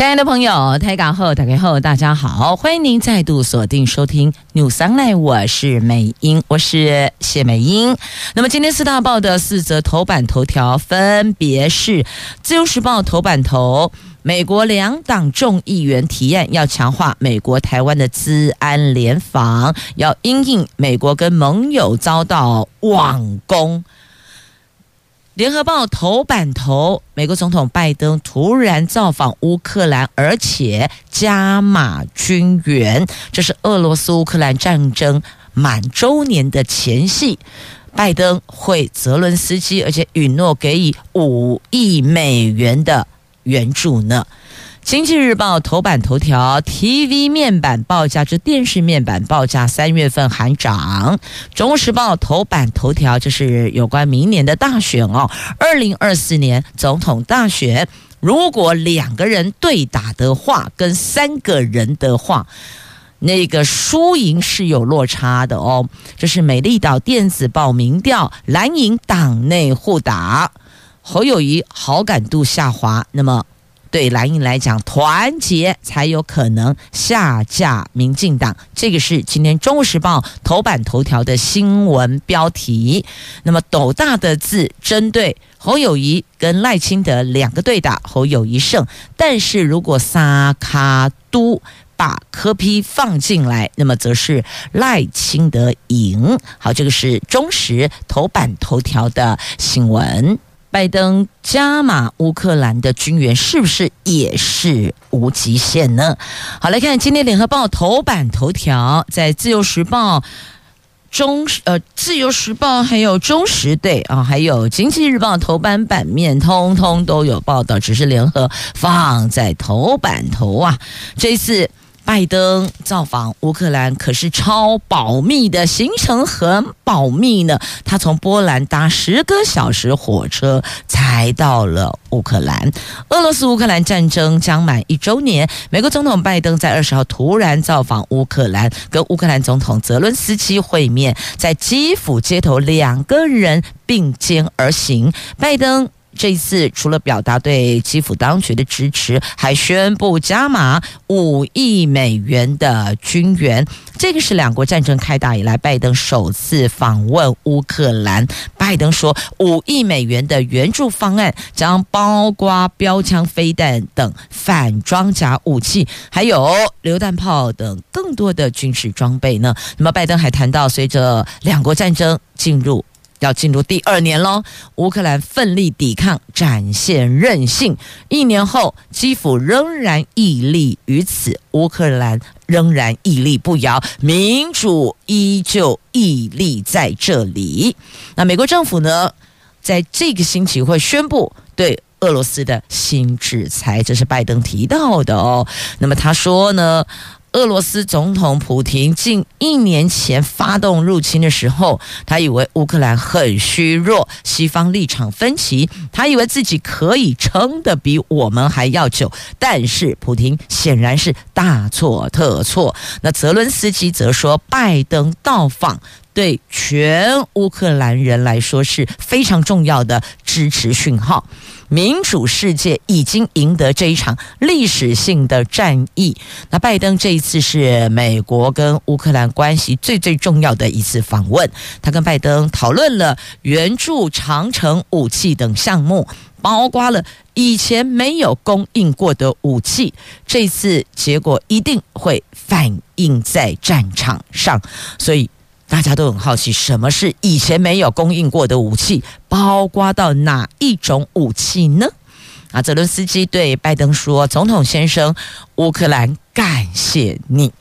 亲爱的朋友，台港后打开后，大家好，欢迎您再度锁定收听 News Online，我是美英，我是谢美英。那么今天四大报的四则头版头条分别是：自由时报头版头，美国两党众议员提案要强化美国台湾的资安联防，要因应美国跟盟友遭到网攻。联合报头版头，美国总统拜登突然造访乌克兰，而且加码军援，这是俄罗斯乌克兰战争满周年的前夕。拜登会泽伦斯基，而且允诺给予五亿美元的援助呢。经济日报头版头条：TV 面板报价，这电视面板报价三月份还涨。中时报头版头条就是有关明年的大选哦，二零二四年总统大选，如果两个人对打的话，跟三个人的话，那个输赢是有落差的哦。这是美丽岛电子报民调，蓝营党内互打，侯友谊好感度下滑，那么。对蓝营来讲，团结才有可能下架民进党。这个是今天《中国时报》头版头条的新闻标题。那么斗大的字针对侯友谊跟赖清德两个对打，侯友谊胜。但是如果三脚督把柯批放进来，那么则是赖清德赢。好，这个是中时头版头条的新闻。拜登加码乌克兰的军援，是不是也是无极限呢？好，来看今天联合报头版头条，在自由时报、中呃自由时报还有中时对啊，还有经济日报头版版面，通通都有报道，只是联合放在头版头啊，这一次。拜登造访乌克兰可是超保密的行程，很保密呢。他从波兰搭十个小时火车才到了乌克兰。俄罗斯乌克兰战争将满一周年，美国总统拜登在二十号突然造访乌克兰，跟乌克兰总统泽伦斯基会面，在基辅街头两个人并肩而行。拜登。这一次除了表达对基辅当局的支持，还宣布加码五亿美元的军援。这个是两国战争开打以来拜登首次访问乌克兰。拜登说，五亿美元的援助方案将包括标枪、飞弹等反装甲武器，还有榴弹炮等更多的军事装备呢。那么，拜登还谈到，随着两国战争进入。要进入第二年喽，乌克兰奋力抵抗，展现韧性。一年后，基辅仍然屹立于此，乌克兰仍然屹立不摇，民主依旧屹立在这里。那美国政府呢，在这个星期会宣布对俄罗斯的新制裁，这是拜登提到的哦。那么他说呢，俄罗斯总统普京近一年前发动入侵的时候，他以为乌克兰很虚弱，西方立场分歧，他以为自己可以撑得比我们还要久。但是普京显然是大错特错。那泽伦斯基则说，拜登到访对全乌克兰人来说是非常重要的支持讯号。民主世界已经赢得这一场历史性的战役。那拜登这一次是美国跟乌克兰关系最最重要的一次访问。他跟拜登讨论了援助长城武器等项目，包括了以前没有供应过的武器。这次结果一定会反映在战场上，所以。大家都很好奇，什么是以前没有供应过的武器？包括到哪一种武器呢？啊，泽伦斯基对拜登说：“总统先生，乌克兰感谢你。”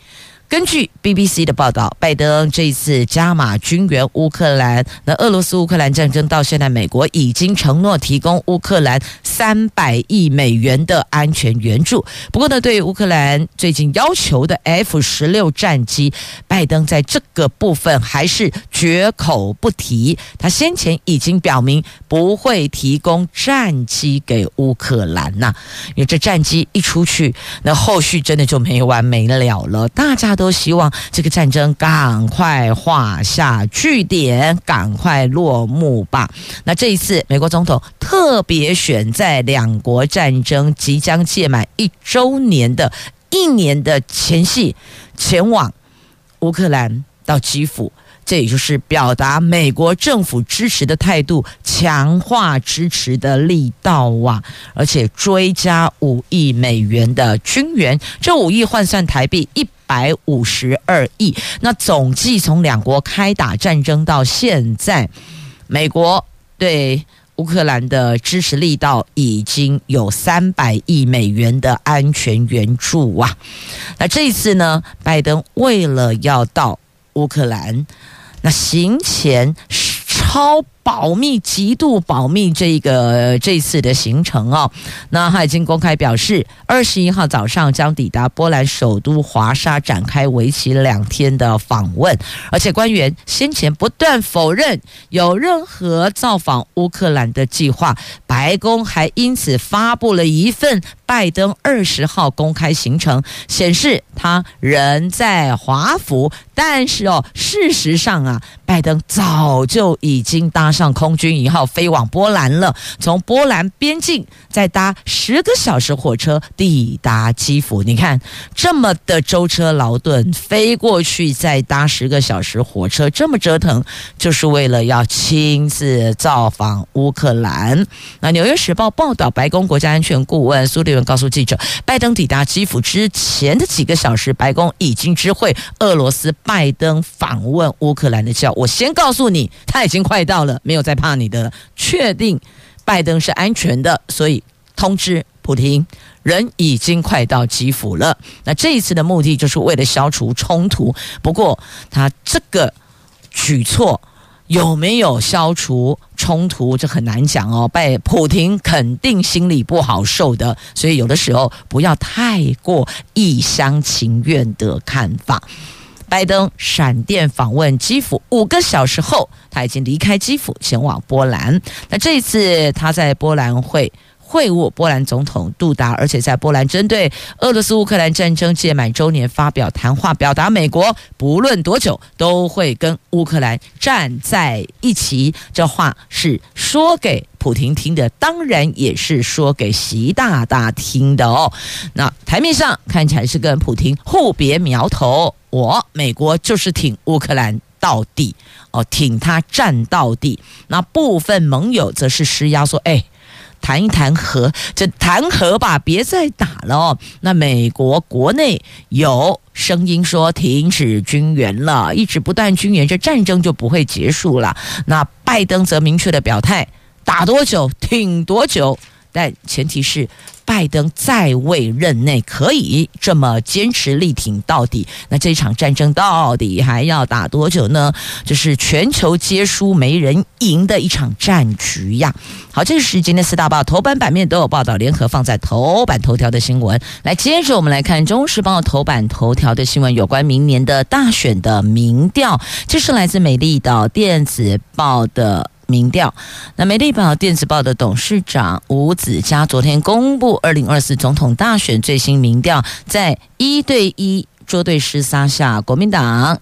根据 BBC 的报道，拜登这一次加码军援乌克兰，那俄罗斯乌克兰战争到现在，美国已经承诺提供乌克兰三百亿美元的安全援助。不过呢，对于乌克兰最近要求的 F 十六战机，拜登在这个部分还是绝口不提。他先前已经表明不会提供战机给乌克兰呐，因为这战机一出去，那后续真的就没完没了了。大家。都希望这个战争赶快画下句点，赶快落幕吧。那这一次，美国总统特别选在两国战争即将届满一周年的一年的前夕，前往乌克兰到基辅。这也就是表达美国政府支持的态度，强化支持的力道啊！而且追加五亿美元的军援，这五亿换算台币一百五十二亿。那总计从两国开打战争到现在，美国对乌克兰的支持力道已经有三百亿美元的安全援助啊！那这一次呢，拜登为了要到乌克兰。那行前超保密、极度保密这个这次的行程哦，那他已经公开表示，二十一号早上将抵达波兰首都华沙，展开为期两天的访问。而且官员先前不断否认有任何造访乌克兰的计划，白宫还因此发布了一份拜登二十号公开行程，显示他人在华府。但是哦，事实上啊，拜登早就已经搭上空军一号飞往波兰了，从波兰边境再搭十个小时火车抵达基辅。你看这么的舟车劳顿飞过去，再搭十个小时火车，这么折腾，就是为了要亲自造访乌克兰。那《纽约时报》报道，白宫国家安全顾问苏利文告诉记者，拜登抵达基辅之前的几个小时，白宫已经知会俄罗斯。拜登访问乌克兰的叫，我先告诉你，他已经快到了，没有再怕你的，确定拜登是安全的，所以通知普京，人已经快到基辅了。那这一次的目的就是为了消除冲突，不过他这个举措有没有消除冲突，这很难讲哦。拜普亭肯定心里不好受的，所以有的时候不要太过一厢情愿的看法。拜登闪电访问基辅，五个小时后，他已经离开基辅，前往波兰。那这一次他在波兰会会晤波兰总统杜达，而且在波兰针对俄罗斯乌克兰战争届满周年发表谈话，表达美国不论多久都会跟乌克兰站在一起。这话是说给普亭听的，当然也是说给习大大听的哦。那台面上看起来是跟普亭互别苗头。我美国就是挺乌克兰到底哦，挺他站到底。那部分盟友则是施压说：“哎，谈一谈和，就谈和吧，别再打了哦。”那美国国内有声音说停止军援了，一直不断军援，这战争就不会结束了。那拜登则明确的表态：打多久，挺多久，但前提是。拜登在位任内可以这么坚持力挺到底，那这场战争到底还要打多久呢？这是全球皆输没人赢的一场战局呀！好，这是今天四大报头版版面都有报道，联合放在头版头条的新闻。来，接着我们来看《中时报》头版头条的新闻，有关明年的大选的民调，这是来自美丽岛电子报的。民调，那美丽宝电子报的董事长吴子嘉昨天公布二零二四总统大选最新民调，在一对一捉对厮杀下，国民党。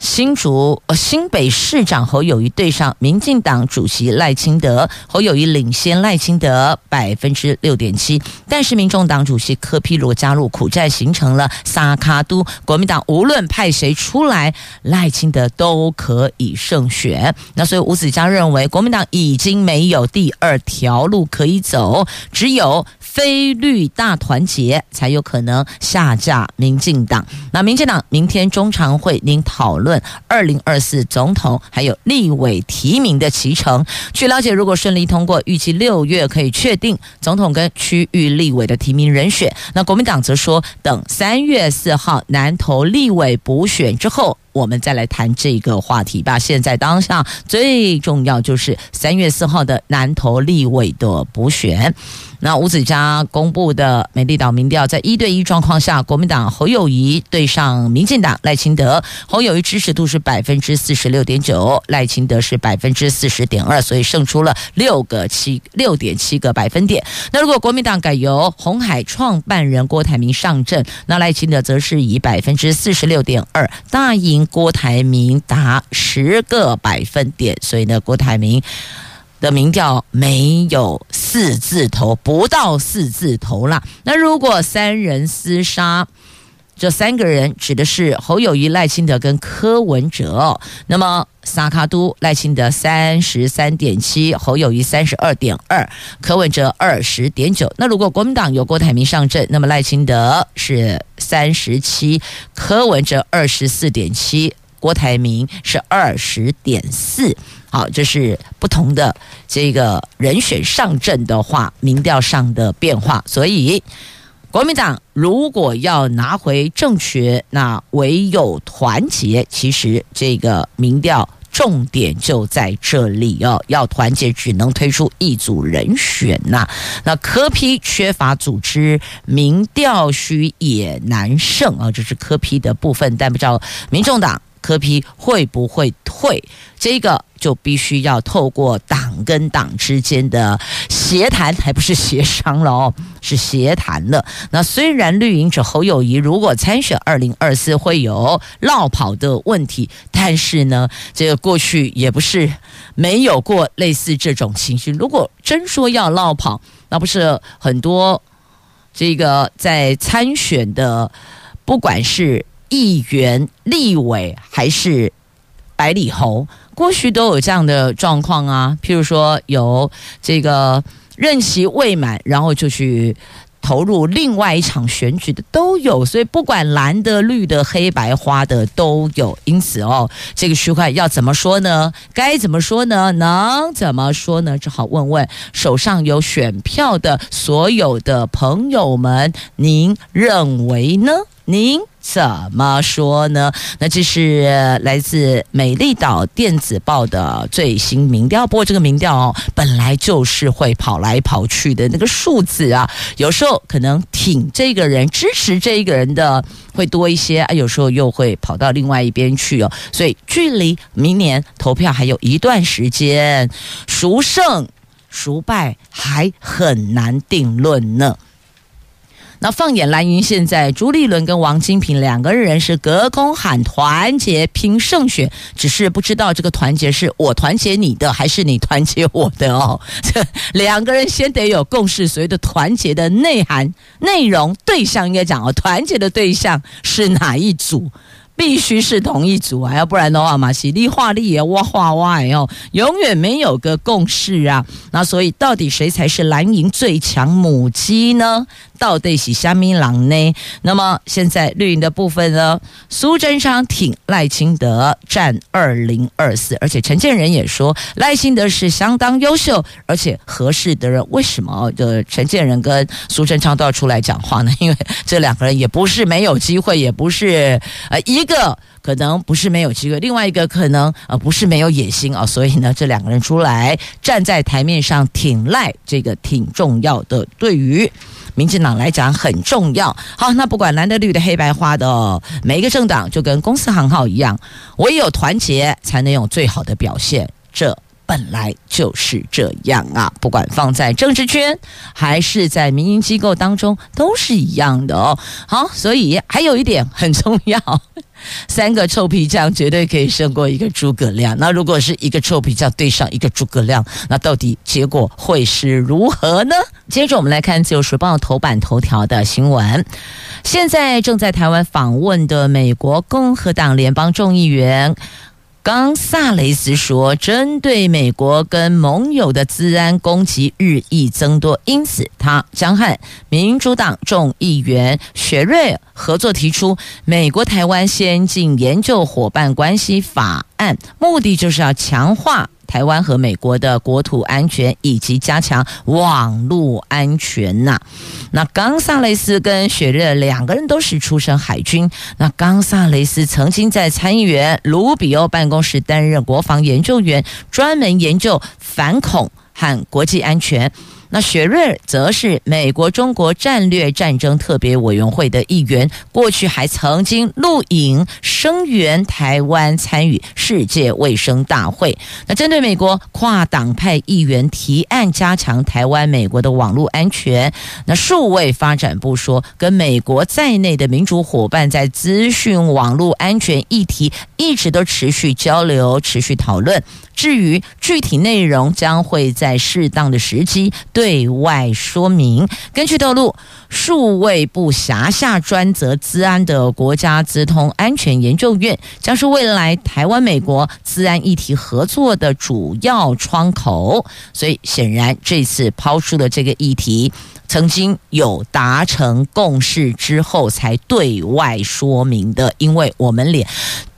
新竹呃新北市长侯友谊对上民进党主席赖清德，侯友谊领先赖清德百分之六点七，但是民众党主席柯 P 罗加入苦战，形成了三卡都，国民党无论派谁出来，赖清德都可以胜选。那所以吴子嘉认为，国民党已经没有第二条路可以走，只有。非绿大团结才有可能下架民进党。那民进党明天中常会，您讨论。论二零二四总统还有立委提名的期程。据了解，如果顺利通过，预计六月可以确定总统跟区域立委的提名人选。那国民党则说，等三月四号南投立委补选之后。我们再来谈这个话题吧。现在当下最重要就是三月四号的南投立委的补选。那吴子嘉公布的美丽岛民调，在一对一状况下，国民党侯友谊对上民进党赖清德，侯友谊支持度是百分之四十六点九，赖清德是百分之四十点二，所以胜出了六个七六点七个百分点。那如果国民党改由红海创办人郭台铭上阵，那赖清德则是以百分之四十六点二大赢郭台铭达十个百分点，所以呢，郭台铭。的民调没有四字头，不到四字头啦。那如果三人厮杀，这三个人指的是侯友谊、赖清德跟柯文哲。那么萨卡都赖清德三十三点七，侯友谊三十二点二，柯文哲二十点九。那如果国民党有郭台铭上阵，那么赖清德是三十七，柯文哲二十四点七，郭台铭是二十点四。好，这是不同的这个人选上阵的话，民调上的变化。所以，国民党如果要拿回政权，那唯有团结。其实，这个民调重点就在这里哦，要团结，只能推出一组人选呐。那科批缺乏组织，民调虚也难胜啊，这是科批的部分。但不知道民众党柯批会不会退？这个。就必须要透过党跟党之间的协谈，还不是协商了哦，是协谈了。那虽然绿营者侯友谊如果参选二零二四会有落跑的问题，但是呢，这个过去也不是没有过类似这种情绪。如果真说要落跑，那不是很多这个在参选的，不管是议员、立委还是百里侯。过去都有这样的状况啊，譬如说有这个任期未满，然后就去投入另外一场选举的都有，所以不管蓝的、绿的、黑白花的都有。因此哦，这个区块要怎么说呢？该怎么说呢？能怎么说呢？只好问问手上有选票的所有的朋友们，您认为呢？您？怎么说呢？那这是来自美丽岛电子报的最新民调。不过这个民调哦，本来就是会跑来跑去的那个数字啊，有时候可能挺这个人、支持这一个人的会多一些啊，有时候又会跑到另外一边去哦。所以距离明年投票还有一段时间，孰胜孰败还很难定论呢。那放眼蓝营，现在朱立伦跟王金平两个人是隔空喊团结拼胜选，只是不知道这个团结是我团结你的，还是你团结我的哦。这 两个人先得有共识，所谓的团结的内涵、内容、对象应该讲哦，团结的对象是哪一组？必须是同一组啊，要不然的话嘛，洗力画力也哇画哇哦，永远没有个共识啊。那所以到底谁才是蓝营最强母鸡呢？到底是虾米狼呢？那么现在绿营的部分呢？苏贞昌挺赖清德占二零二四，而且陈建仁也说赖清德是相当优秀而且合适的人。为什么的陈建仁跟苏贞昌都要出来讲话呢？因为这两个人也不是没有机会，也不是呃一个可能不是没有机会，另外一个可能呃不是没有野心啊。所以呢，这两个人出来站在台面上挺赖，这个挺重要的。对于民进党来讲很重要。好，那不管蓝的、绿的、黑白花的，每一个政党就跟公司行号一样，唯有团结才能有最好的表现。这本来就是这样啊！不管放在政治圈还是在民营机构当中，都是一样的哦。好，所以还有一点很重要。三个臭皮匠绝对可以胜过一个诸葛亮。那如果是一个臭皮匠对上一个诸葛亮，那到底结果会是如何呢？接着我们来看《自由时报》头版头条的新闻。现在正在台湾访问的美国共和党联邦众议员冈萨雷斯说：“针对美国跟盟友的治安攻击日益增多，因此他将和民主党众议员雪瑞合作提出《美国台湾先进研究伙伴关系法案》，目的就是要强化。”台湾和美国的国土安全以及加强网络安全呐。那冈萨雷斯跟雪瑞两个人都是出身海军。那冈萨雷斯曾经在参议员卢比欧办公室担任国防研究员，专门研究反恐和国际安全。那雪瑞则是美国中国战略战争特别委员会的议员，过去还曾经录影声援台湾参与世界卫生大会。那针对美国跨党派议员提案加强台湾美国的网络安全，那数位发展部说，跟美国在内的民主伙伴在资讯网络安全议题一直都持续交流、持续讨论。至于具体内容，将会在适当的时机对外说明。根据透露，数位部辖下专责资安的国家资通安全研究院，将是未来台湾美国资安议题合作的主要窗口。所以，显然这次抛出的这个议题，曾经有达成共识之后才对外说明的，因为我们连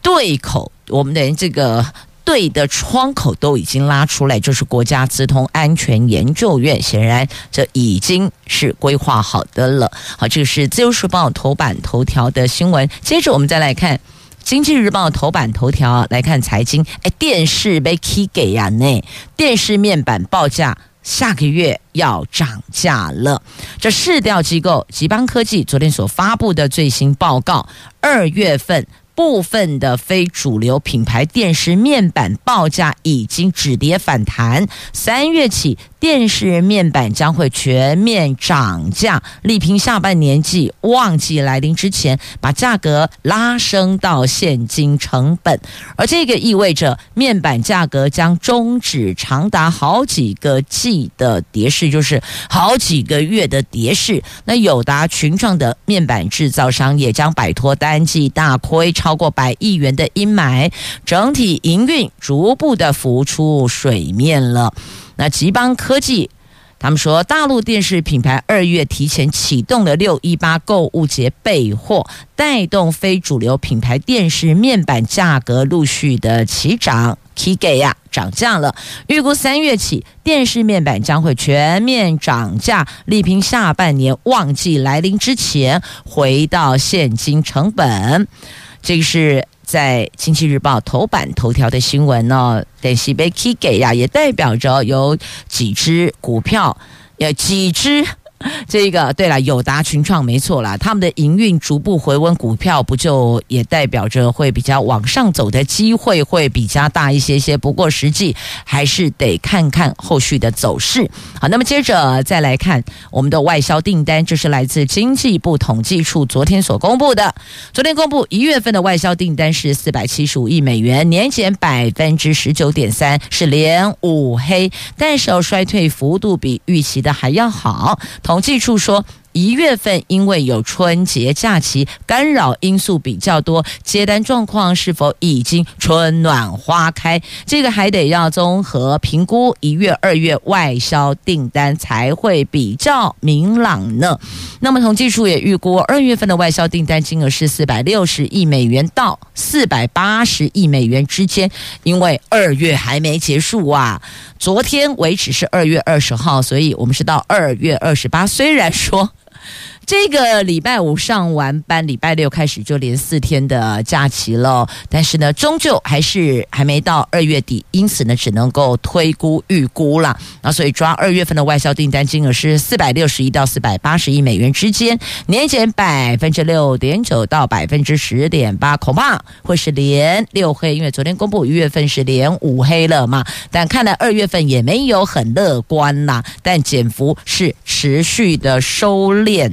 对口，我们连这个。对的窗口都已经拉出来，就是国家资通安全研究院，显然这已经是规划好的了。好，这个是自由时报头版头条的新闻。接着我们再来看经济日报头版头条，来看财经。哎，电视被起价呀？呢，电视面板报价下个月要涨价了。这市调机构吉邦科技昨天所发布的最新报告，二月份。部分的非主流品牌电视面板报价已经止跌反弹，三月起电视面板将会全面涨价，力拼下半年季旺季来临之前把价格拉升到现金成本，而这个意味着面板价格将终止长达好几个季的跌势，就是好几个月的跌势。那友达群创的面板制造商也将摆脱单季大亏。超过百亿元的阴霾，整体营运逐步的浮出水面了。那集邦科技他们说，大陆电视品牌二月提前启动了六一八购物节备货，带动非主流品牌电视面板价格陆续的齐涨，起价呀涨价了。预估三月起电视面板将会全面涨价，力拼下半年旺季来临之前回到现金成本。这个是在《经济日报》头版头条的新闻哦，但是被起价呀，也代表着有几只股票，有几只。这个对了，友达群创没错啦，他们的营运逐步回温，股票不就也代表着会比较往上走的机会会比较大一些些？不过实际还是得看看后续的走势。好，那么接着再来看我们的外销订单，这是来自经济部统计处昨天所公布的。昨天公布一月份的外销订单是四百七十五亿美元，年减百分之十九点三，是连五黑，但是衰退幅度比预期的还要好。统计处说，一月份因为有春节假期干扰因素比较多，接单状况是否已经春暖花开？这个还得要综合评估一月、二月外销订单才会比较明朗呢。那么统计处也预估，二月份的外销订单金额是四百六十亿美元到四百八十亿美元之间，因为二月还没结束啊。昨天为止是二月二十号，所以我们是到二月二十八。虽然说。这个礼拜五上完班，礼拜六开始就连四天的假期了。但是呢，终究还是还没到二月底，因此呢，只能够推估预估了。那所以抓二月份的外销订单金额是四百六十亿到四百八十亿美元之间，年减百分之六点九到百分之十点八，恐怕会是连六黑，因为昨天公布一月份是连五黑了嘛。但看来二月份也没有很乐观呐，但减幅是持续的收敛。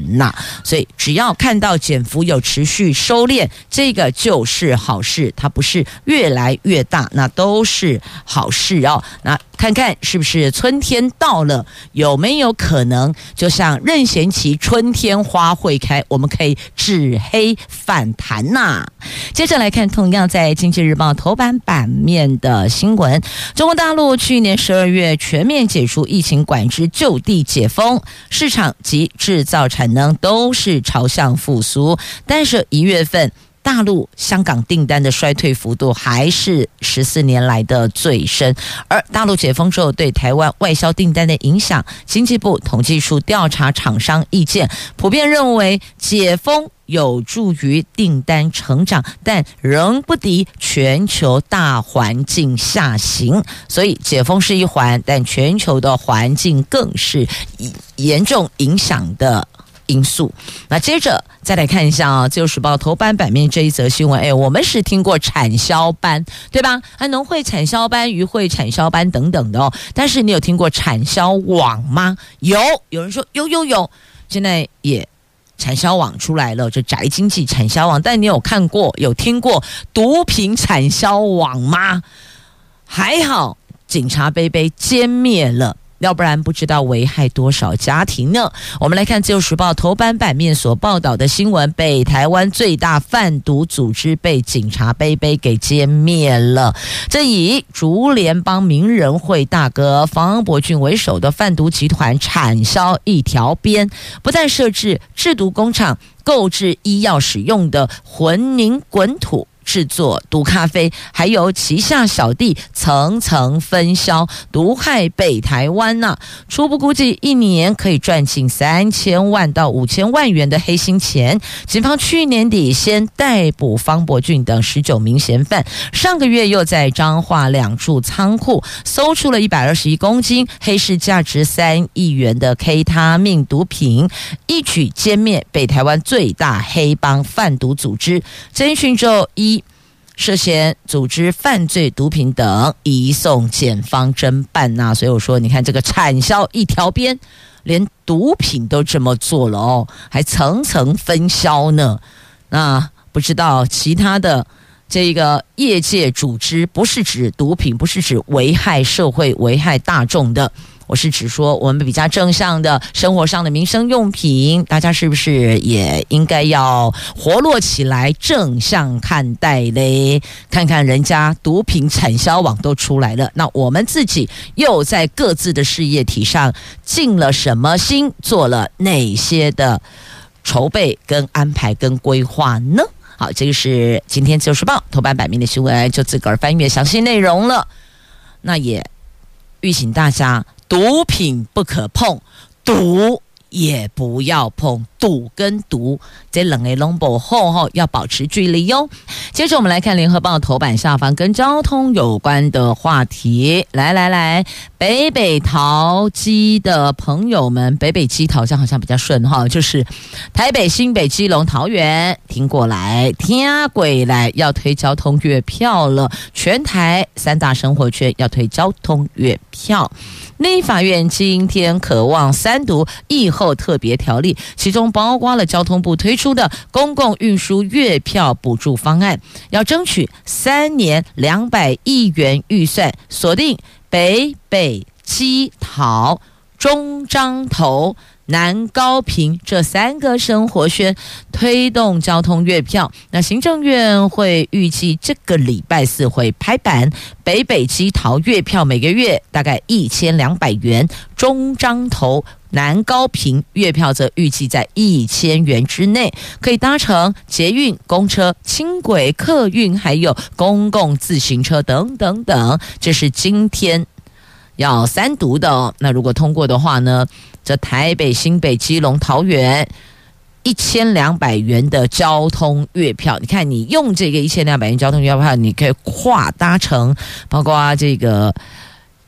所以只要看到减幅有持续收敛，这个就是好事，它不是越来越大，那都是好事哦。那看看是不是春天到了，有没有可能就像任贤齐“春天花会开”，我们可以止黑反弹呐、接着来看，同样在《经济日报》头版版面的新闻：中国大陆去年十二月全面解除疫情管制，就地解封，市场及制造产能都是朝向复苏，但是一月份。大陆、香港订单的衰退幅度还是十四年来的最深，而大陆解封之后对台湾外销订单的影响，经济部统计处调查厂商意见，普遍认为解封有助于订单成长，但仍不敌全球大环境下行。所以解封是一环，但全球的环境更是严重影响的。因素。那接着再来看一下啊，《自由时报》头版版面这一则新闻。哎，我们是听过产销班，对吧？啊，农会产销班、渔会产销班等等的哦。但是你有听过产销网吗？有，有人说有有有，现在也产销网出来了，这宅经济产销网。但你有看过、有听过毒品产销网吗？还好，警察杯杯歼灭了。要不然不知道危害多少家庭呢？我们来看《自由时报》头版版面所报道的新闻：北台湾最大贩毒组织被警察杯杯给歼灭了。这以竹联帮名人会大哥方伯俊为首的贩毒集团产销一条边，不但设置制毒工厂，购置医药使用的混凝滚土。制作毒咖啡，还有旗下小弟层层分销，毒害北台湾呐、初步估计，一年可以赚近三千万到五千万元的黑心钱。警方去年底先逮捕方伯俊等十九名嫌犯，上个月又在彰化两处仓库搜出了一百二十一公斤黑市价值三亿元的 K 他命毒品，一举歼灭北台湾最大黑帮贩毒组织。侦讯之后一。涉嫌组织犯罪毒品等移送检方侦办呐、所以我说，你看这个产销一条边，连毒品都这么做了哦，还层层分销呢。那不知道其他的这个业界组织，不是指毒品，不是指危害社会、危害大众的。我是指说，我们比较正向的生活上的民生用品，大家是不是也应该要活络起来，正向看待嘞？看看人家毒品产销网都出来了，那我们自己又在各自的事业体上尽了什么心，做了哪些的筹备、跟安排、跟规划呢？好，这个是今天《自由时报》头版版面的新闻，就自个儿翻阅详细内容了。那也预请大家。毒品不可碰，毒也不要碰。赌跟毒这两个拢不好吼，要保持距离哟。接着我们来看联合报头版下方跟交通有关的话题。来来来，北北桃机的朋友们，北北基桃像好像比较顺哈，就是台北、新北、基隆、桃园，听过来，听过来，要推交通月票了。全台三大生活圈要推交通月票。立法院今天可望三读疫后特别条例，其中。包括了交通部推出的公共运输月票补助方案，要争取三年两百亿元预算，锁定北北基桃中彰投南高屏这三个生活圈，推动交通月票。那行政院会预计这个礼拜四会拍板，北北基桃月票每个月大概一千两百元，中彰投。南高屏月票则预计在一千元之内，可以搭乘捷运、公车、轻轨、客运，还有公共自行车等等等。这是今天要三读的哦。那如果通过的话呢，这台北、新北、基隆、桃园一千两百元的交通月票，你看你用这个一千两百元交通月票，你可以跨搭乘，包括这个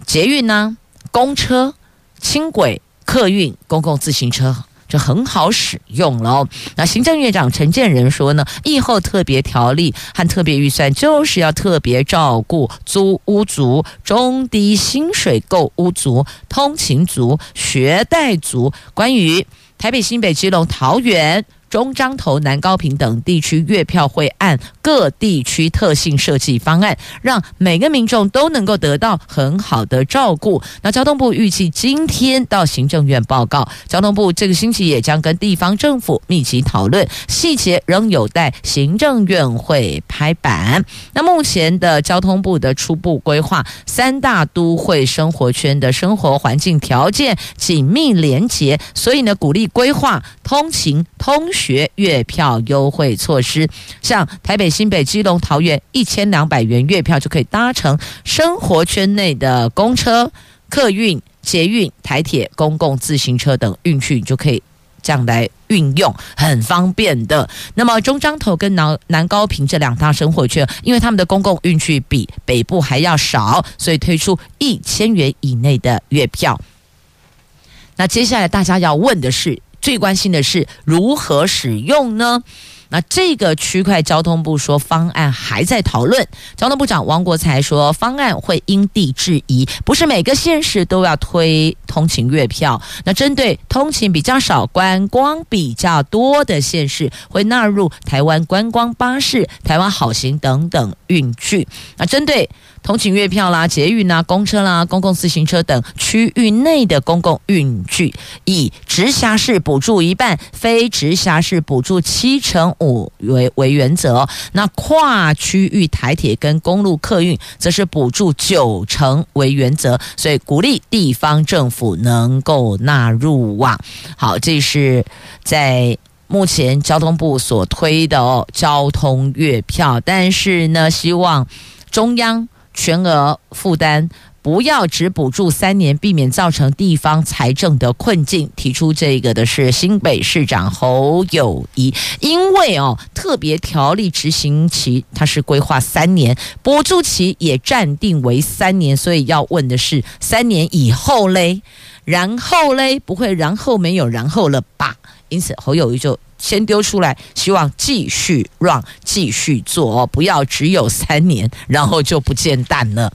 捷运呢、公车、轻轨。客运、公共自行车就很好使用了。那行政院长陈建仁说呢，疫后特别条例和特别预算就是要特别照顾租屋族、中低薪水购屋族、通勤族、学贷族。关于台北、新北、基隆、桃园。中彰投、南高屏等地区月票会按各地区特性设计方案，让每个民众都能够得到很好的照顾。那交通部预计今天到行政院报告，交通部这个星期也将跟地方政府密集讨论，细节仍有待行政院会拍板。那目前的交通部的初步规划，三大都会生活圈的生活环境条件紧密连结，所以呢，鼓励规划通勤、通学月票优惠措施，像台北、新北、基隆、桃园，一千两百元月票就可以搭乘生活圈内的公车、客运、捷运、台铁、公共自行车等运具，就可以这样来运用，很方便的。那么中彰投跟南南高屏这两大生活圈，因为他们的公共运具比北部还要少，所以推出一千元以内的月票。那接下来大家要问的是，最关心的是如何使用呢？那这个区块交通部说方案还在讨论。交通部长王国才说，方案会因地制宜，不是每个县市都要推通勤月票。那针对通勤比较少、观光比较多的县市，会纳入台湾观光巴士、台湾好行等等运具。那针对通勤月票啦、捷运啦、公车啦、公共自行车等区域内的公共运具，以直辖市补助一半，非直辖市补助七成五为为原则。那跨区域台铁跟公路客运，则是补助九成为原则。所以鼓励地方政府能够纳入网。好，这是在目前交通部所推的哦，交通月票，但是呢，希望中央。全额负担，不要只补助三年，避免造成地方财政的困境。提出这个的是新北市长侯友谊，因为哦，特别条例执行期它是规划三年，补助期也暂定为三年，所以要问的是三年以后嘞，然后嘞，不会然后没有然后了吧？因此侯友宜就。先丢出来，希望继续让继续做，不要只有三年，然后就不见蛋了。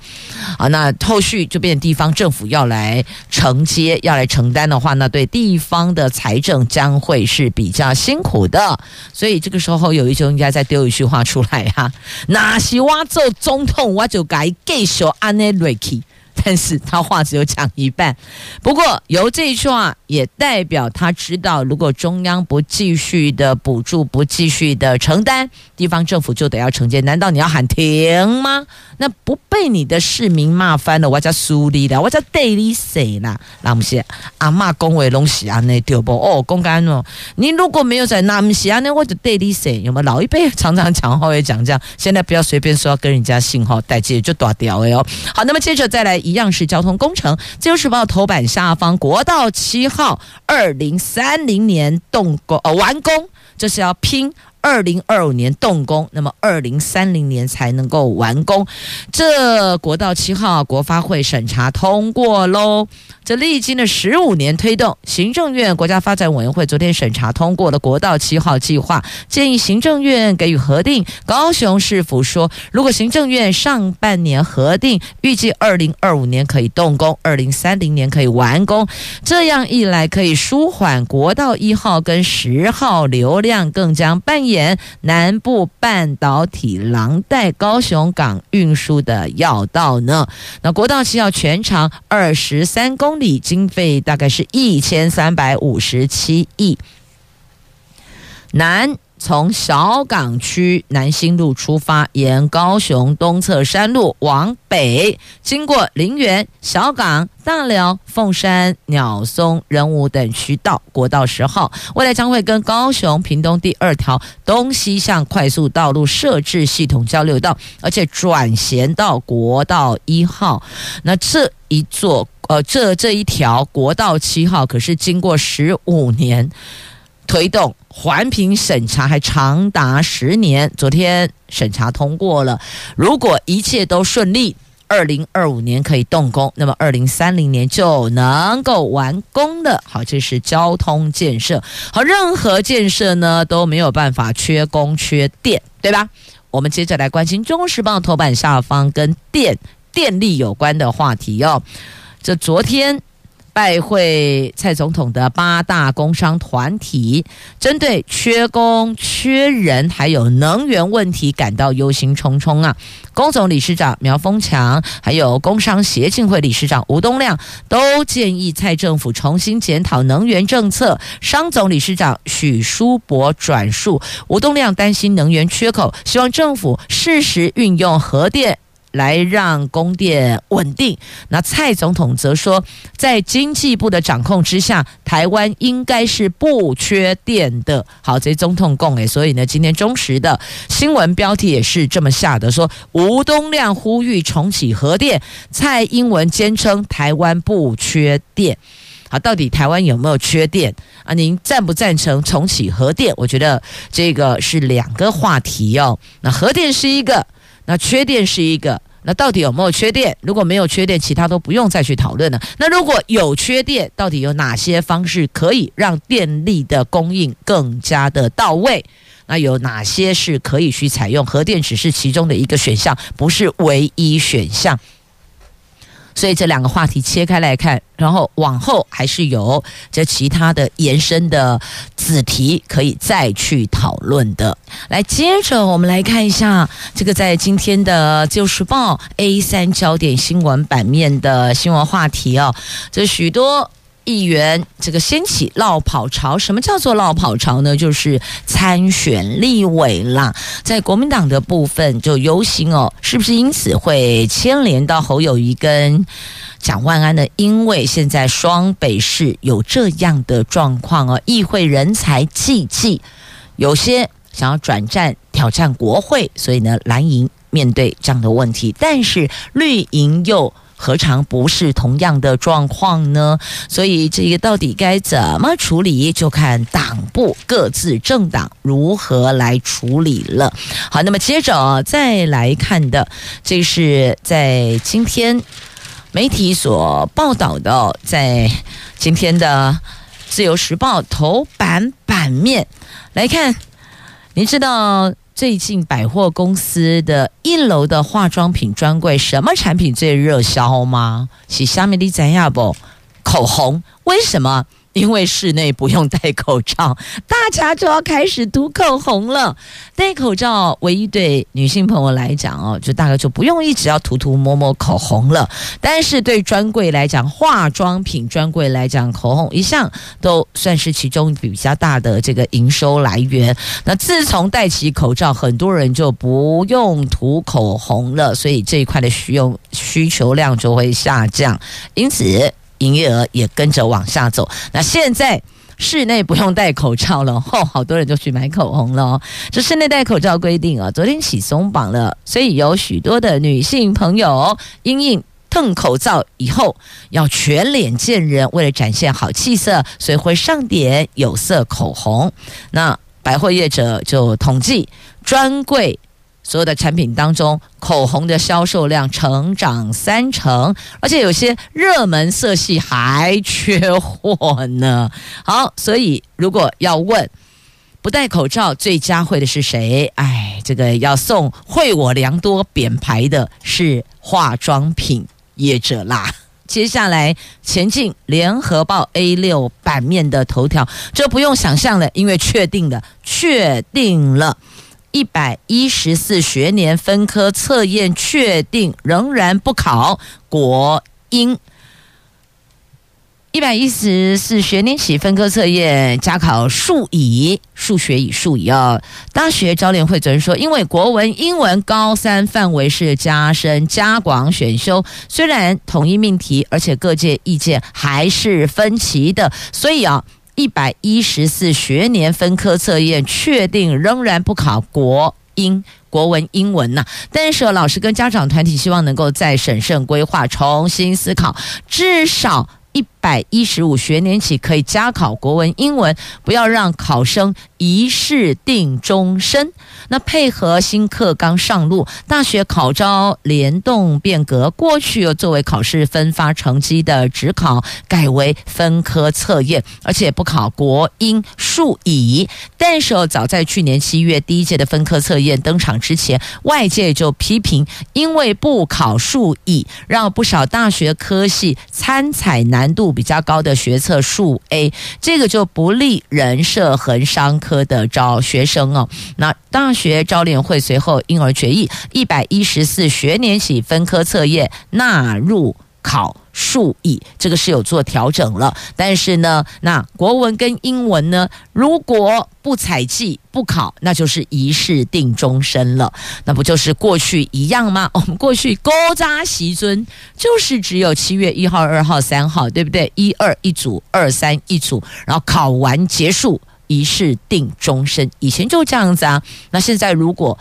啊，那后续就变地方政府要来承接、要来承担的话，那对地方的财政将会是比较辛苦的。所以这个时候有一就应该再丢一句话出来哈、那是我做总统，我就该继续安内瑞奇。但是他话只有讲一半，不过由这一句话也代表他知道，如果中央不继续的补助，不继续的承担，地方政府就得要承接。难道你要喊停吗？那不被你的市民骂翻了，我叫苏丽的，我叫戴里谁啦？那不是阿妈恭维龙喜安内丢不？哦，公干哦，你如果没有在那不是安内，我就戴里谁？有没有老一辈常常讲话会讲这样？现在不要随便说要跟人家信号代接就断掉了哟。好，那么接着再来一样式交通工程，自由时报头版下方国道七号二零三零年动工呃完工，这是要拼。二零二五年动工，那么二零三零年才能够完工。这国道七号国发会审查通过喽。这历经了十五年推动，行政院国家发展委员会昨天审查通过了国道七号计划，建议行政院给予核定。高雄市府说，如果行政院上半年核定，预计二零二五年可以动工，二零三零年可以完工。这样一来，可以舒缓国道一号跟十号流量，更将扮演。南部半导体廊带高雄港运输的要道呢？那国道七号全长二十三公里，经费大概是一千三百五十七亿。南。从小港区南新路出发，沿高雄东侧山路往北，经过林园、小港、大寮、凤山、鸟松、仁武等区道，国道十号，未来将会跟高雄屏东第二条东西向快速道路设置系统交流道，而且转衔到国道一号。那这一座，呃，这这一条国道七号，可是经过十五年。推动环评审查还长达十年，昨天审查通过了。如果一切都顺利，二零二五年可以动工，那么二零三零年就能够完工的。好，这是交通建设。好，任何建设呢都没有办法缺工缺电，对吧？我们接着来关心《中国时报》头版下方跟电电力有关的话题、哦。这昨天。拜会蔡总统的八大工商团体，针对缺工、缺人，还有能源问题感到忧心忡忡啊。工总理事长苗丰强，还有工商协进会理事长吴东亮，都建议蔡政府重新检讨能源政策。商总理事长许书博转述，吴东亮担心能源缺口，希望政府适时运用核电。来让供电稳定。那蔡总统则说，在经济部的掌控之下，台湾应该是不缺电的。好，这总统供诶，所以呢，今天中时的新闻标题也是这么下的，说吴东亮呼吁重启核电，蔡英文坚称台湾不缺电。好，到底台湾有没有缺电啊？您赞不赞成重启核电？我觉得这个是两个话题哦。那核电是一个，那缺电是一个。那到底有没有缺电？如果没有缺电，其他都不用再去讨论了。那如果有缺电，到底有哪些方式可以让电力的供应更加的到位？那有哪些是可以去采用？核电只是其中的一个选项，不是唯一选项。所以这两个话题切开来看，然后往后还是有这其他的延伸的子题可以再去讨论的。来，接着我们来看一下这个在今天的《旧时报》A 三焦点新闻版面的新闻话题哦，这许多。议员这个掀起落跑潮，什么叫做落跑潮呢？就是参选立委啦，在国民党的部分就游行哦，是不是因此会牵连到侯友谊跟蒋万安呢？因为现在双北市有这样的状况哦，议会人才济济，有些想要转战挑战国会，所以呢，蓝营面对这样的问题，但是绿营又。何尝不是同样的状况呢？所以这个到底该怎么处理，就看党部各自政党如何来处理了。好，那么接着再来看的，这是在今天媒体所报道的，在今天的《自由时报》头版版面来看，您知道。最近百货公司的一楼的化妆品专柜，什么产品最热销吗？是虾米的怎样不？口红，为什么？因为室内不用戴口罩，大家就要开始涂口红了。戴口罩唯一对女性朋友来讲哦，就大概就不用一直要涂涂抹抹口红了。但是对专柜来讲，化妆品专柜来讲，口红一向都算是其中比较大的这个营收来源。那自从戴起口罩，很多人就不用涂口红了，所以这一块的需用需求量就会下降。因此。营业额也跟着往下走。那现在室内不用戴口罩了，吼、好多人就去买口红了、这室内戴口罩规定啊，昨天起松绑了，所以有许多的女性朋友因应褪口罩以后要全脸见人，为了展现好气色，所以会上点有色口红。那百货业者就统计专柜。所有的产品当中，口红的销售量成长三成，而且有些热门色系还缺货呢。好，所以如果要问不戴口罩最佳惠的是谁？哎，这个要送惠我良多品牌的是化妆品业者啦。接下来前进联合报 A 六版面的头条，这不用想象了，因为确定了，确定了。一百一十四学年分科测验确定仍然不考国英。一百一十四学年起分科测验加考数乙，数学乙数乙啊。大学招联会昨天说，因为国文、英文高三范围是加深加广选修，虽然统一命题，而且各界意见还是分歧的，所以啊。一百一十四学年分科测验确定仍然不考国英国文英文呐，但是老师跟家长团体希望能够再审慎规划，重新思考，至少一百一十五学年起可以加考国文英文，不要让考生一试定终身。那配合新课纲上路，大学考招联动变革，过去又作为考试分发成绩的指考，改为分科测验，而且不考国英数乙。但是早在去年七月第一届的分科测验登场之前，外界就批评，因为不考数乙，让不少大学科系参采难度比较高的学测数 A，这个就不利人社横商科的招学生哦。那大学招联会随后因而决议，一百一十四学年起分科测验纳入考数亿，这个是有做调整了。但是呢，那国文跟英文呢，如果不采记不考，那就是一试定终身了。那不就是过去一样吗？我们过去高扎习尊就是只有七月一号、二号、三号，对不对？一二一组，二三一组，然后考完结束。一试定终身，以前就这样子啊。那现在如果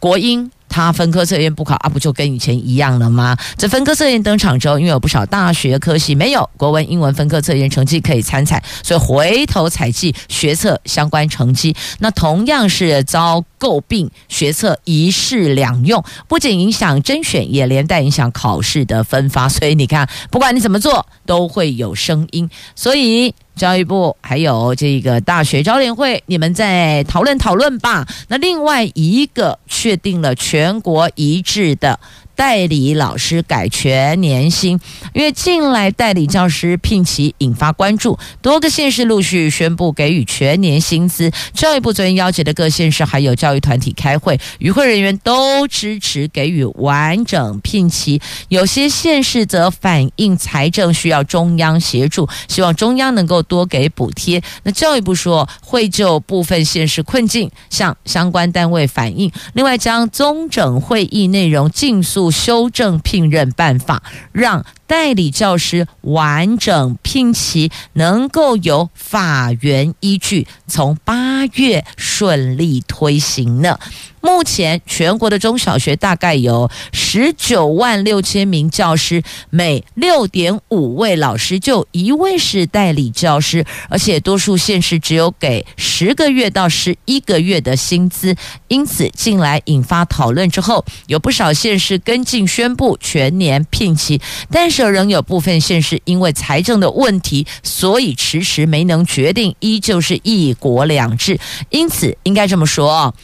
国英他分科测验不考啊，不就跟以前一样了吗？这分科测验登场之后，因为有不少大学科系没有国文、英文分科测验成绩可以参采，所以回头采计学测相关成绩。那同样是遭诟病，学测一式两用，不仅影响甄选，也连带影响考试的分发。所以你看，不管你怎么做，都会有声音。所以。教育部还有这个大学招联会，你们再讨论讨论吧。那另外一个确定了全国一致的。代理老师改全年薪，因为近来代理教师聘期引发关注，多个县市陆续宣布给予全年薪资。教育部昨天邀集的各县市还有教育团体开会，与会人员都支持给予完整聘期。有些县市则反映财政需要中央协助，希望中央能够多给补贴。那教育部说会就部分县市困境向相关单位反映，另外将综整会议内容尽速。修正聘任办法，让代理教师完整聘期能够有法源依据，从八月顺利推行呢。目前全国的中小学大概有十九万六千名教师，每六点五位老师就一位是代理教师，而且多数县市只有给十个月到十一个月的薪资，因此近来引发讨论之后，有不少县市跟进宣布全年聘期，但仍有部分县市因为财政的问题，所以迟迟没能决定，依旧是一国两制，因此应该这么说。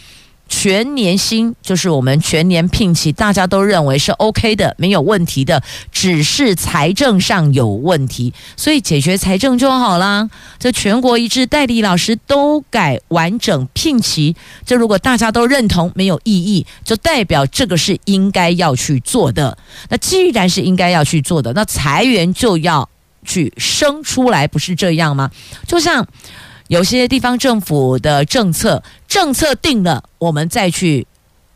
全年薪就是我们全年聘期，大家都认为是 OK 的，没有问题的，只是财政上有问题，所以解决财政就好啦。这全国一致，代理老师都改完整聘期，这如果大家都认同，没有异议，就代表这个是应该要去做的。那既然是应该要去做的，那裁员就要去生出来，不是这样吗？就像。有些地方政府的政策，政策定了，我们再去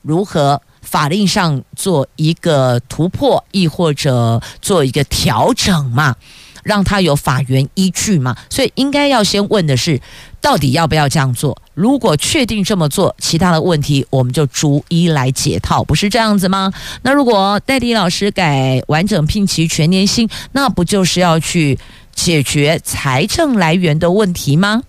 如何法令上做一个突破，亦或者做一个调整嘛，让它有法源依据嘛。所以应该要先问的是，到底要不要这样做？如果确定这么做，其他的问题我们就逐一来解套，不是这样子吗？那如果代理老师改完整聘期全年薪，那不就是要去解决财政来源的问题吗？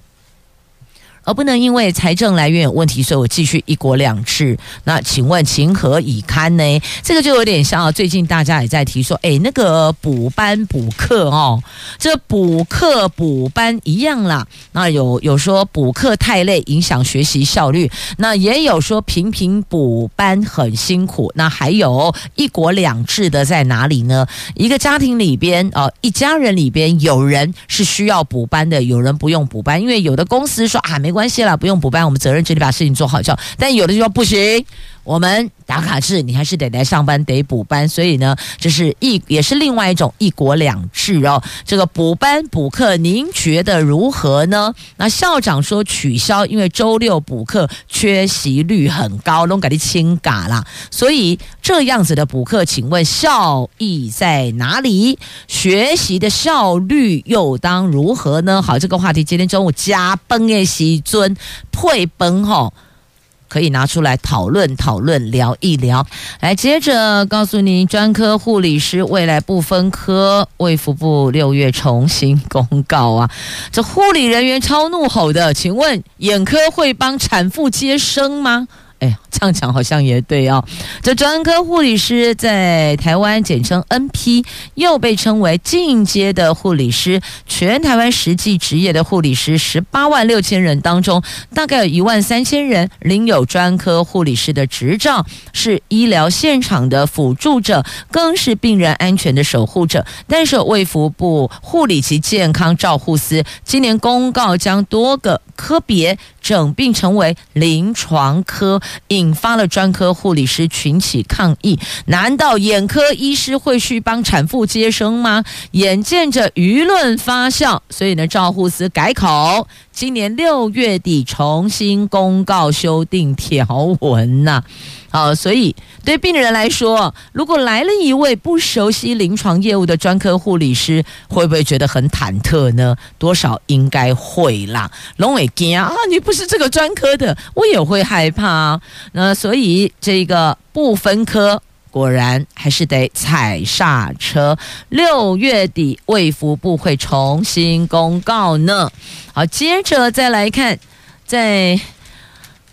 而不能因为财政来源有问题，所以我继续一国两制。那请问情何以堪呢？这个就有点像啊最近大家也在提说，哎，那个补班补课哦，这补课补班一样啦。那有有说补课太累，影响学习效率；那也有说频频补班很辛苦。那还有一国两制的在哪里呢？一个家庭里边哦，一家人里边有人是需要补班的，有人不用补班，因为有的公司说啊没。关系啦，不用补办，我们责任这里把事情做好就好。但有的就说不行，我们打卡制，你还是得来上班，得补班。所以呢，这是一也是另外一种一国两制哦。这个补班补课，您觉得如何呢？那校长说取消，因为周六补课缺席率很高，弄给你清嘎啦。所以这样子的补课，请问效益在哪里？学习的效率又当如何呢？好，这个话题今天中午加崩诶，西尊配崩吼。可以拿出来讨论讨论，聊一聊。来，接着告诉您，专科护理师未来不分科，卫福部六月重新公告啊！这护理人员超怒吼的，请问眼科会帮产妇接生吗？哎，这样讲好像也对哦。这专科护理师在台湾简称 NP，又被称为进阶的护理师。全台湾实际职业的护理师十八万六千人当中，大概有一万三千人领有专科护理师的执照，是医疗现场的辅助者，更是病人安全的守护者。但是卫福部护理及健康照护司今年公告，将多个科别整并成为临床科。引发了专科护理师群起抗议。难道眼科医师会去帮产妇接生吗？眼见着舆论发酵，所以呢，赵护司改口，今年六月底重新公告修订条文呐、啊。好，所以对病人来说，如果来了一位不熟悉临床业务的专科护理师，会不会觉得很忐忑呢？多少应该会啦。龙伟惊啊，你不是这个专科的，我也会害怕。那所以这个不分科，果然还是得踩刹车。六月底卫福部会重新公告呢。好，接着再来看，在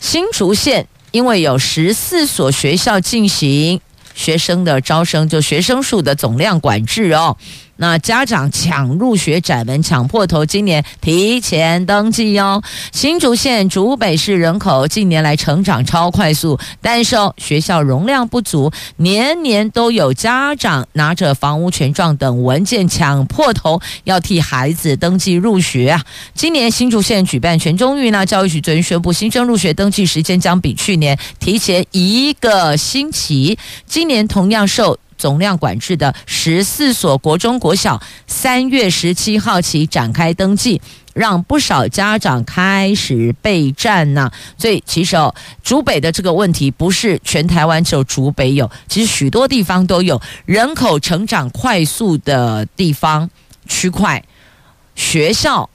新竹县。因为有十四所学校进行学生的招生，就学生数的总量管制哦。那家长抢入学窄门，抢破头，今年提前登记哟。新竹县竹北市人口近年来成长超快速，但是哦学校容量不足，年年都有家长拿着房屋权状等文件抢破头，要替孩子登记入学啊。今年新竹县举办全中运呢，教育局昨天宣布，新生入学登记时间将比去年提前一个星期。今年同样受。总量管制的十四所国中国小，三月十七号起展开登记，让不少家长开始备战呢、所以，其实哦，竹北的这个问题不是全台湾只有竹北有，其实许多地方都有。人口成长快速的地方区块，学校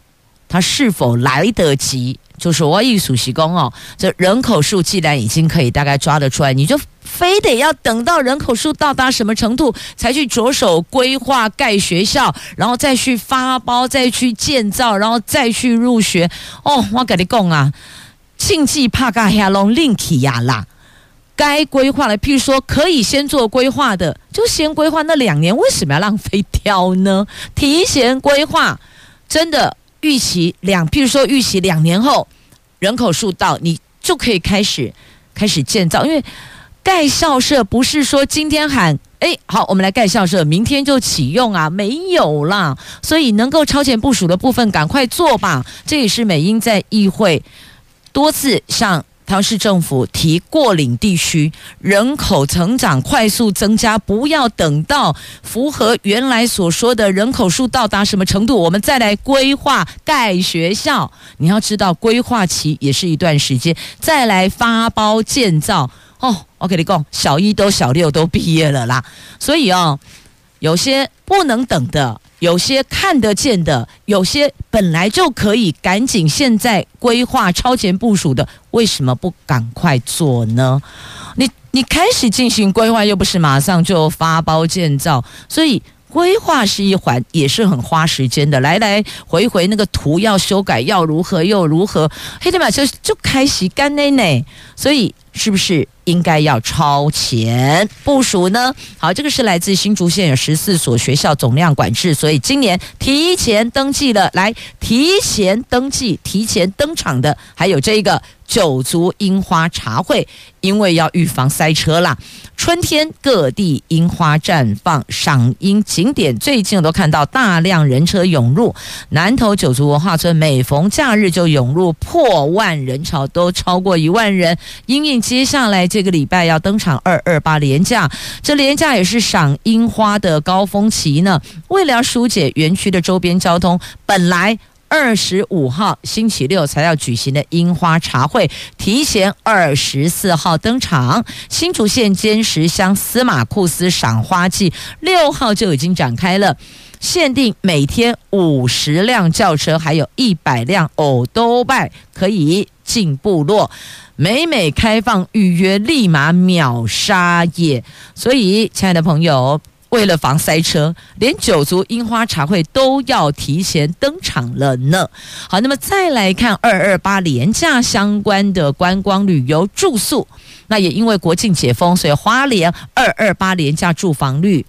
它是否来得及？就是我艺术习工哦，这人口数既然已经可以大概抓得出来，你就。非得要等到人口数到达什么程度，才去着手规划盖学校，然后再去发包，再去建造，然后再去入学。哦，我跟你讲啊，庆忌怕嘎下龙另起呀啦，该规划的，譬如说可以先做规划的，就先规划那两年，为什么要浪费掉呢？提前规划，真的预期两，譬如说预期两年后人口数到，你就可以开始开始建造，因为。盖校舍不是说今天喊哎好，我们来盖校舍，明天就启用啊，没有啦。所以能够超前部署的部分，赶快做吧。这也是美英在议会多次向台湾市政府提过领地区人口成长快速增加，不要等到符合原来所说的人口数到达什么程度，我们再来规划盖学校。你要知道，规划期也是一段时间，再来发包建造。哦，我跟你讲，小一都小六都毕业了啦，所以哦，有些不能等的，有些看得见的，有些本来就可以赶紧现在规划超前部署的，为什么不赶快做呢？你你开始进行规划，又不是马上就发包建造，所以规划是一环，也是很花时间的，来来回回那个图要修改，要如何又如何，黑天马就就开始干内内，所以是不是？应该要超前部署呢。好，这个是来自新竹县有十四所学校总量管制，所以今年提前登记了，来提前登记、提前登场的，还有这个九族樱花茶会，因为要预防塞车啦。春天各地樱花绽放，赏樱景点最近都看到大量人车涌入南投九族文化村，每逢假日就涌入破万人潮，都超过一万人。因应接下来这个礼拜要登场二二八连假，这连假也是赏樱花的高峰期呢。为了疏解园区的周边交通，本来。二十五号星期六才要举行的樱花茶会，提前二十四号登场。新竹县尖石乡司马库斯赏花季六号就已经展开了，限定每天五十辆轿车，还有一百辆欧都拜可以进部落，每每开放预约，立马秒杀耶！所以，亲爱的朋友。为了防塞车，连九族樱花茶会都要提前登场了呢。好，那么再来看二二八廉价相关的观光旅游住宿，那也因为国庆解封，所以花莲二二八廉价住房率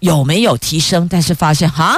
有没有提升？但是发现哈，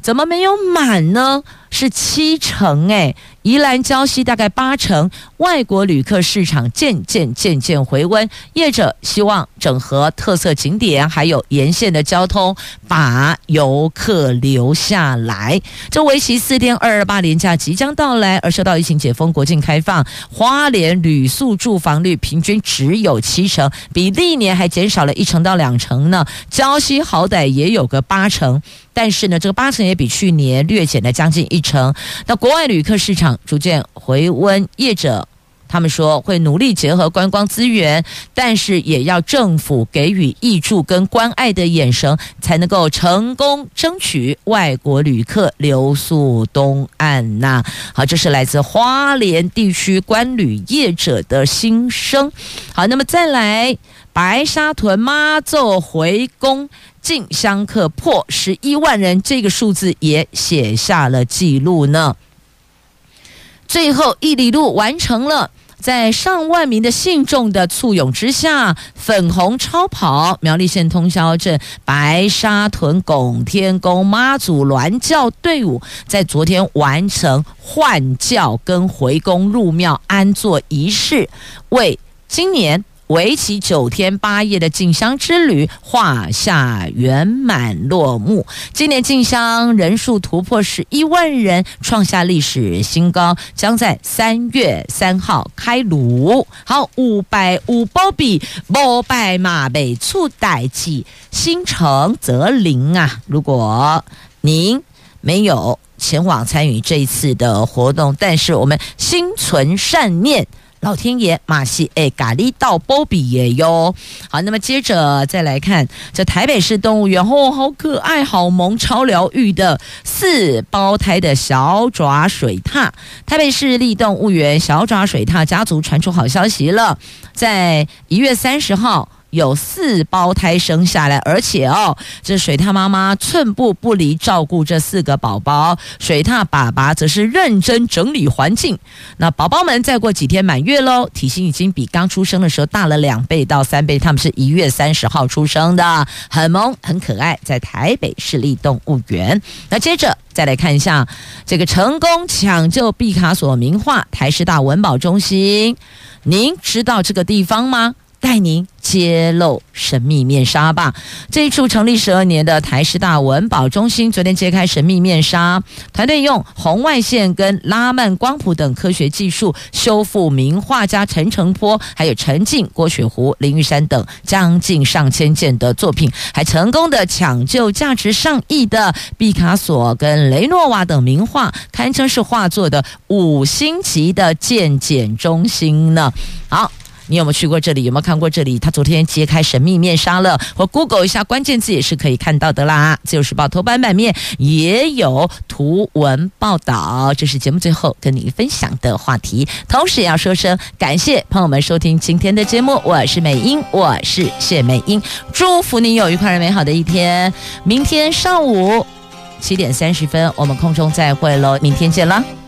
怎么没有满呢？是七成诶。宜兰礁溪大概八成，外国旅客市场渐渐渐渐回温，业者希望整合特色景点，还有沿线的交通，把游客留下来。这为期四天二二八连假即将到来，而受到疫情解封、国境开放，花莲旅宿住房率平均只有七成，比历年还减少了一成到两成呢。礁溪好歹也有个八成，但是呢，这个八成也比去年略减了将近一成。那国外旅客市场。逐渐回温，业者他们说会努力结合观光资源，但是也要政府给予挹注跟关爱的眼神，才能够成功争取外国旅客留宿东岸呐。好，这是来自花莲地区观旅业者的心声。好，那么再来，白沙屯妈祖回宫进香客破十一万人，这个数字也写下了记录呢。最后一里路完成了，在上万名的信众的簇拥之下，粉红超跑苗栗县通宵镇白沙屯拱天宫妈祖銮轿队伍，在昨天完成换轿跟回宫入庙安座仪式，为今年。为期九天八夜的进香之旅画下圆满落幕。今年进香人数突破十一万人，创下历史新高，将在三月三号开炉。好，五百五包比五百马北促代记，心诚则灵啊！如果您没有前往参与这一次的活动，但是我们心存善念。老天爷，马戏哎，咖喱到波比耶哟。好，那么接着再来看这台北市动物园，哦，好可爱，好萌，超疗愈的四胞胎的小爪水獭。台北市立动物园小爪水獭家族传出好消息了，在一月三十号。有四胞胎生下来，而且哦，这水獭妈妈寸步不离照顾这四个宝宝，水獭爸爸则是认真整理环境。那宝宝们再过几天满月喽，体型已经比刚出生的时候大了两倍到三倍。他们是一月三十号出生的，很萌很可爱，在台北市立动物园。那接着再来看一下这个成功抢救毕卡索名画台师大文保中心，您知道这个地方吗？带您揭露神秘面纱吧！这一处成立十二年的台师大文保中心，昨天揭开神秘面纱。团队用红外线跟拉曼光谱等科学技术，修复名画家陈澄波、还有陈进、郭雪湖、林玉山等将近上千件的作品，还成功的抢救价值上亿的毕卡索跟雷诺瓦等名画，堪称是画作的五星级的鉴检中心呢。好。你有没有去过这里？有没有看过这里？他昨天揭开神秘面纱了。我 Google 一下关键字也是可以看到的啦。自由时报头版版面也有图文报道。这是节目最后跟你分享的话题。同时也要说声感谢朋友们收听今天的节目。我是美英，我是谢美英，祝福你有愉快而美好的一天。明天上午七点三十分，我们空中再会喽。明天见了。